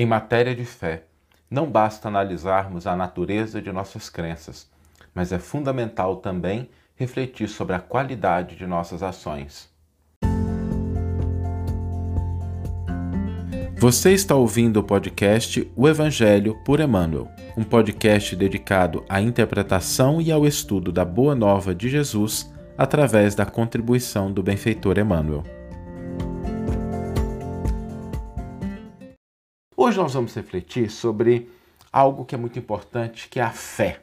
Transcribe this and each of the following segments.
Em matéria de fé, não basta analisarmos a natureza de nossas crenças, mas é fundamental também refletir sobre a qualidade de nossas ações. Você está ouvindo o podcast O Evangelho por Emmanuel, um podcast dedicado à interpretação e ao estudo da Boa Nova de Jesus através da contribuição do benfeitor Emmanuel. Hoje nós vamos refletir sobre algo que é muito importante, que é a fé.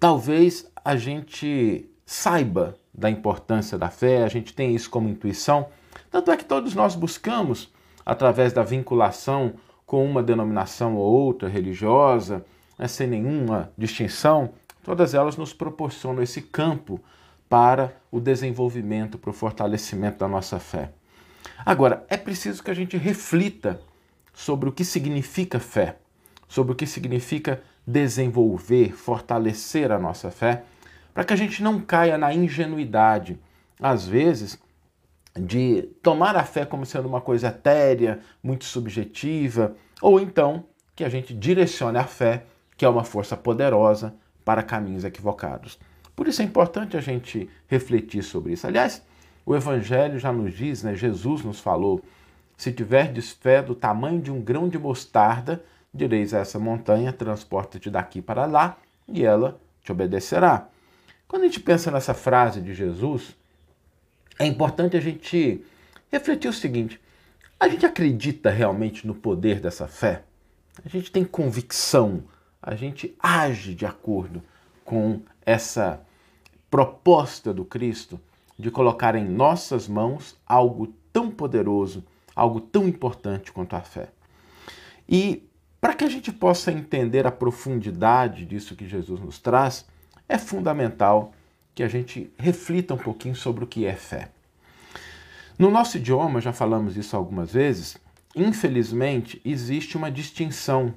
Talvez a gente saiba da importância da fé, a gente tem isso como intuição, tanto é que todos nós buscamos, através da vinculação com uma denominação ou outra religiosa, né, sem nenhuma distinção, todas elas nos proporcionam esse campo para o desenvolvimento, para o fortalecimento da nossa fé. Agora, é preciso que a gente reflita sobre o que significa fé, sobre o que significa desenvolver, fortalecer a nossa fé, para que a gente não caia na ingenuidade, às vezes, de tomar a fé como sendo uma coisa etérea, muito subjetiva, ou então que a gente direcione a fé, que é uma força poderosa, para caminhos equivocados. Por isso é importante a gente refletir sobre isso. Aliás, o Evangelho já nos diz, né? Jesus nos falou se tiverdes fé do tamanho de um grão de mostarda, direis a essa montanha: transporta-te daqui para lá, e ela te obedecerá. Quando a gente pensa nessa frase de Jesus, é importante a gente refletir o seguinte: a gente acredita realmente no poder dessa fé? A gente tem convicção, a gente age de acordo com essa proposta do Cristo de colocar em nossas mãos algo tão poderoso algo tão importante quanto a fé. E para que a gente possa entender a profundidade disso que Jesus nos traz, é fundamental que a gente reflita um pouquinho sobre o que é fé. No nosso idioma, já falamos isso algumas vezes, infelizmente existe uma distinção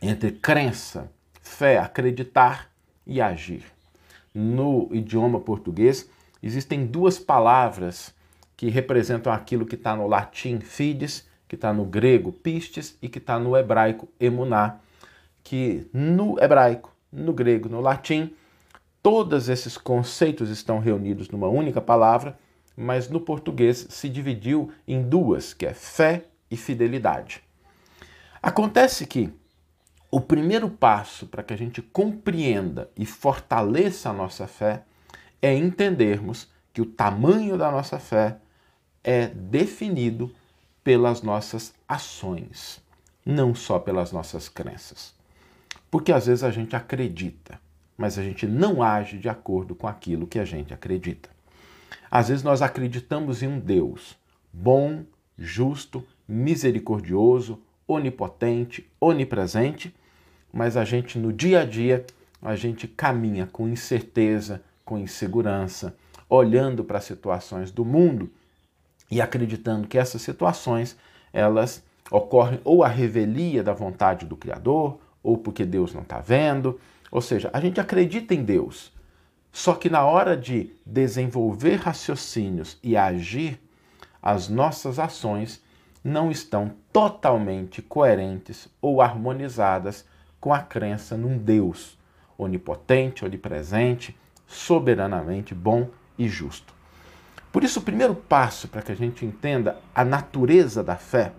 entre crença, fé, acreditar e agir. No idioma português, existem duas palavras que representam aquilo que está no latim fides, que está no grego pistes e que está no hebraico emuná, que no hebraico, no grego, no latim, todos esses conceitos estão reunidos numa única palavra, mas no português se dividiu em duas, que é fé e fidelidade. Acontece que o primeiro passo para que a gente compreenda e fortaleça a nossa fé é entendermos que o tamanho da nossa fé é definido pelas nossas ações, não só pelas nossas crenças. Porque às vezes a gente acredita, mas a gente não age de acordo com aquilo que a gente acredita. Às vezes nós acreditamos em um Deus bom, justo, misericordioso, onipotente, onipresente, mas a gente no dia a dia a gente caminha com incerteza, com insegurança, olhando para as situações do mundo e acreditando que essas situações elas ocorrem ou a revelia da vontade do Criador, ou porque Deus não está vendo. Ou seja, a gente acredita em Deus, só que na hora de desenvolver raciocínios e agir, as nossas ações não estão totalmente coerentes ou harmonizadas com a crença num Deus onipotente, onipresente, soberanamente bom e justo. Por isso, o primeiro passo para que a gente entenda a natureza da fé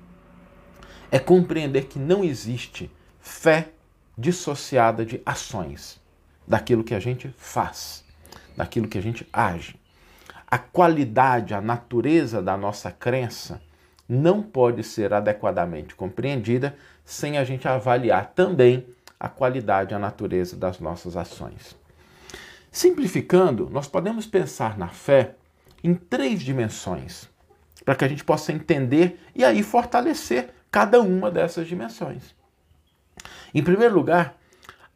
é compreender que não existe fé dissociada de ações, daquilo que a gente faz, daquilo que a gente age. A qualidade, a natureza da nossa crença não pode ser adequadamente compreendida sem a gente avaliar também a qualidade, a natureza das nossas ações. Simplificando, nós podemos pensar na fé em três dimensões, para que a gente possa entender e aí fortalecer cada uma dessas dimensões. Em primeiro lugar,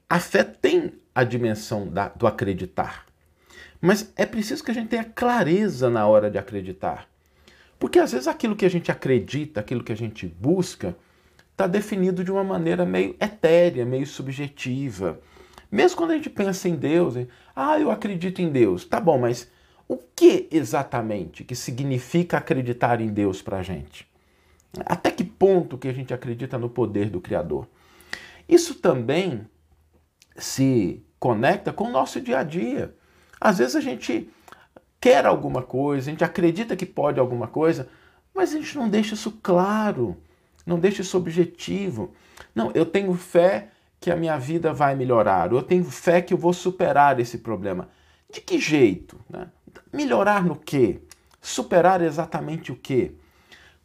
a fé tem a dimensão da, do acreditar, mas é preciso que a gente tenha clareza na hora de acreditar. Porque às vezes aquilo que a gente acredita, aquilo que a gente busca, está definido de uma maneira meio etérea, meio subjetiva. Mesmo quando a gente pensa em Deus, ah, eu acredito em Deus, tá bom, mas o que exatamente que significa acreditar em Deus para a gente? Até que ponto que a gente acredita no poder do Criador? Isso também se conecta com o nosso dia a dia. Às vezes a gente quer alguma coisa, a gente acredita que pode alguma coisa, mas a gente não deixa isso claro, não deixa isso objetivo. Não, eu tenho fé que a minha vida vai melhorar, eu tenho fé que eu vou superar esse problema. De que jeito? Né? Melhorar no quê? Superar exatamente o quê?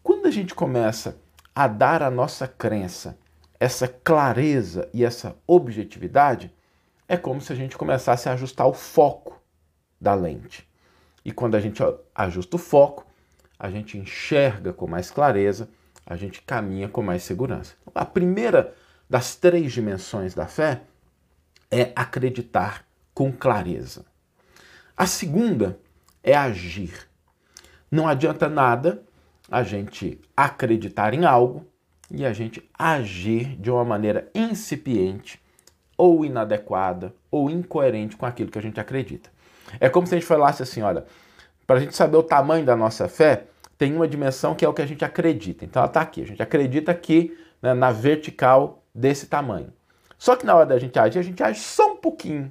Quando a gente começa a dar à nossa crença essa clareza e essa objetividade, é como se a gente começasse a ajustar o foco da lente. E quando a gente ajusta o foco, a gente enxerga com mais clareza, a gente caminha com mais segurança. A primeira das três dimensões da fé é acreditar com clareza. A segunda é agir. Não adianta nada a gente acreditar em algo e a gente agir de uma maneira incipiente ou inadequada ou incoerente com aquilo que a gente acredita. É como se a gente falasse assim, olha, para a gente saber o tamanho da nossa fé, tem uma dimensão que é o que a gente acredita. Então ela está aqui. A gente acredita aqui né, na vertical desse tamanho. Só que na hora da gente agir, a gente age só um pouquinho.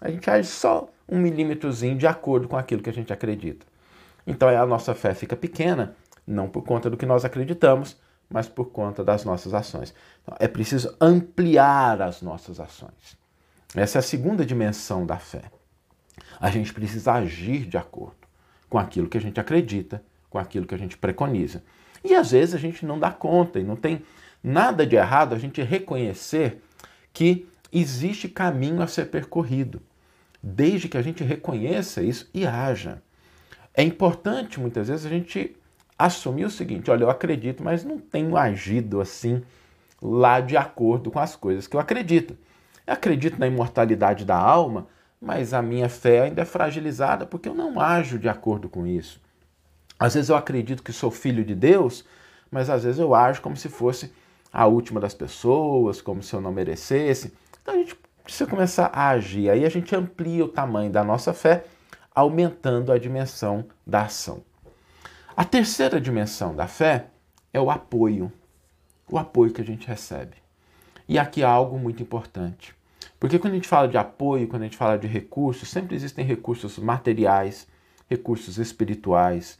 A gente age só um milímetrozinho de acordo com aquilo que a gente acredita. Então a nossa fé fica pequena, não por conta do que nós acreditamos, mas por conta das nossas ações. Então, é preciso ampliar as nossas ações. Essa é a segunda dimensão da fé. A gente precisa agir de acordo com aquilo que a gente acredita, com aquilo que a gente preconiza. E às vezes a gente não dá conta e não tem nada de errado a gente reconhecer que existe caminho a ser percorrido, desde que a gente reconheça isso e haja. É importante muitas vezes a gente assumir o seguinte: olha, eu acredito, mas não tenho agido assim lá de acordo com as coisas que eu acredito. Eu acredito na imortalidade da alma, mas a minha fé ainda é fragilizada porque eu não ajo de acordo com isso. Às vezes eu acredito que sou filho de Deus, mas às vezes eu ajo como se fosse a última das pessoas, como se eu não merecesse. Então a gente precisa começar a agir. Aí a gente amplia o tamanho da nossa fé, aumentando a dimensão da ação. A terceira dimensão da fé é o apoio. O apoio que a gente recebe. E aqui há algo muito importante. Porque quando a gente fala de apoio, quando a gente fala de recursos, sempre existem recursos materiais, recursos espirituais,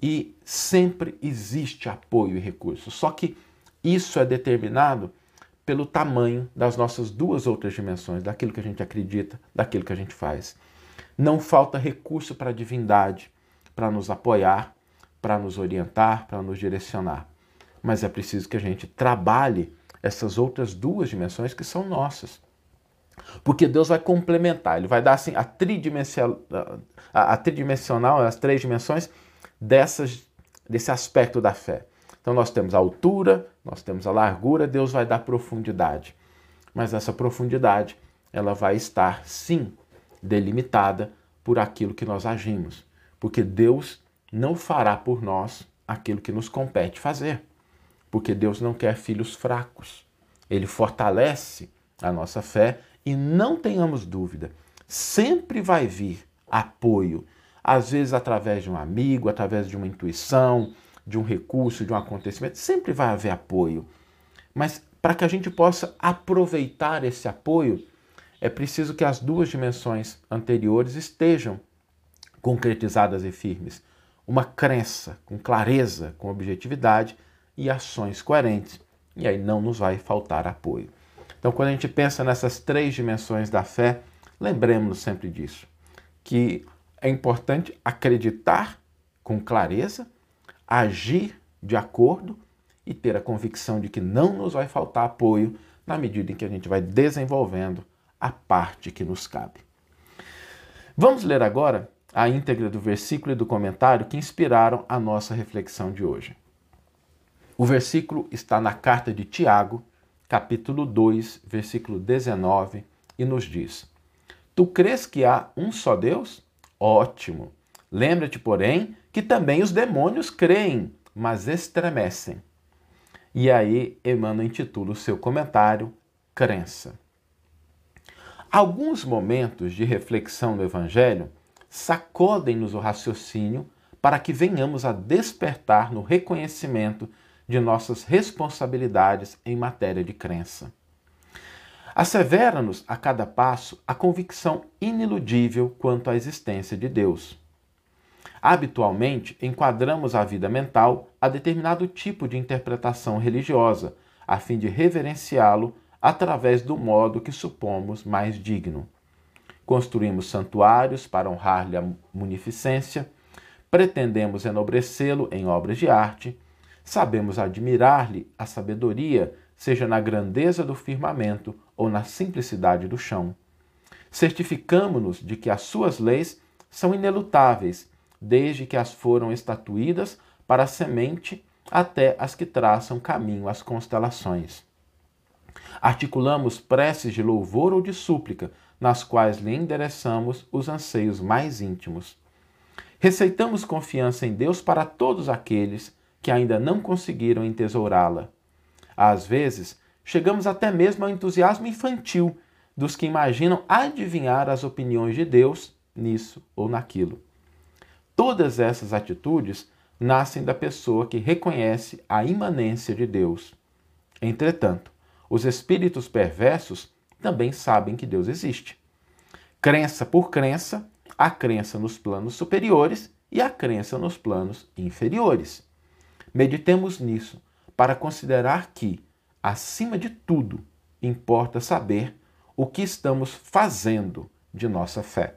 e sempre existe apoio e recurso. Só que isso é determinado pelo tamanho das nossas duas outras dimensões, daquilo que a gente acredita, daquilo que a gente faz. Não falta recurso para a divindade, para nos apoiar, para nos orientar, para nos direcionar. Mas é preciso que a gente trabalhe essas outras duas dimensões que são nossas. Porque Deus vai complementar, Ele vai dar assim a tridimensional, a, a tridimensional as três dimensões dessas, desse aspecto da fé. Então nós temos a altura, nós temos a largura, Deus vai dar profundidade. Mas essa profundidade, ela vai estar sim delimitada por aquilo que nós agimos, porque Deus não fará por nós aquilo que nos compete fazer, porque Deus não quer filhos fracos. Ele fortalece a nossa fé e não tenhamos dúvida, sempre vai vir apoio, às vezes através de um amigo, através de uma intuição, de um recurso, de um acontecimento, sempre vai haver apoio. Mas para que a gente possa aproveitar esse apoio, é preciso que as duas dimensões anteriores estejam concretizadas e firmes. Uma crença com clareza, com objetividade e ações coerentes. E aí não nos vai faltar apoio. Então, quando a gente pensa nessas três dimensões da fé, lembremos-nos sempre disso, que é importante acreditar com clareza, agir de acordo e ter a convicção de que não nos vai faltar apoio na medida em que a gente vai desenvolvendo a parte que nos cabe. Vamos ler agora a íntegra do versículo e do comentário que inspiraram a nossa reflexão de hoje. O versículo está na carta de Tiago, capítulo 2, versículo 19, e nos diz: Tu crês que há um só Deus? Ótimo. Lembra-te, porém, que também os demônios creem, mas estremecem. E aí Emmanuel intitula o seu comentário Crença. Alguns momentos de reflexão do Evangelho sacodem-nos o raciocínio para que venhamos a despertar no reconhecimento de nossas responsabilidades em matéria de crença. Assevera-nos a cada passo a convicção iniludível quanto à existência de Deus. Habitualmente, enquadramos a vida mental a determinado tipo de interpretação religiosa, a fim de reverenciá-lo através do modo que supomos mais digno. Construímos santuários para honrar-lhe a munificência, pretendemos enobrecê-lo em obras de arte, sabemos admirar-lhe a sabedoria, seja na grandeza do firmamento ou na simplicidade do chão. Certificamo-nos de que as suas leis são inelutáveis, desde que as foram estatuídas para a semente até as que traçam caminho às constelações. Articulamos preces de louvor ou de súplica, nas quais lhe endereçamos os anseios mais íntimos. Receitamos confiança em Deus para todos aqueles que ainda não conseguiram entesourá-la. Às vezes, chegamos até mesmo ao entusiasmo infantil dos que imaginam adivinhar as opiniões de Deus nisso ou naquilo. Todas essas atitudes nascem da pessoa que reconhece a imanência de Deus. Entretanto, os espíritos perversos também sabem que Deus existe. Crença por crença, a crença nos planos superiores e a crença nos planos inferiores. Meditemos nisso para considerar que, acima de tudo, importa saber o que estamos fazendo de nossa fé.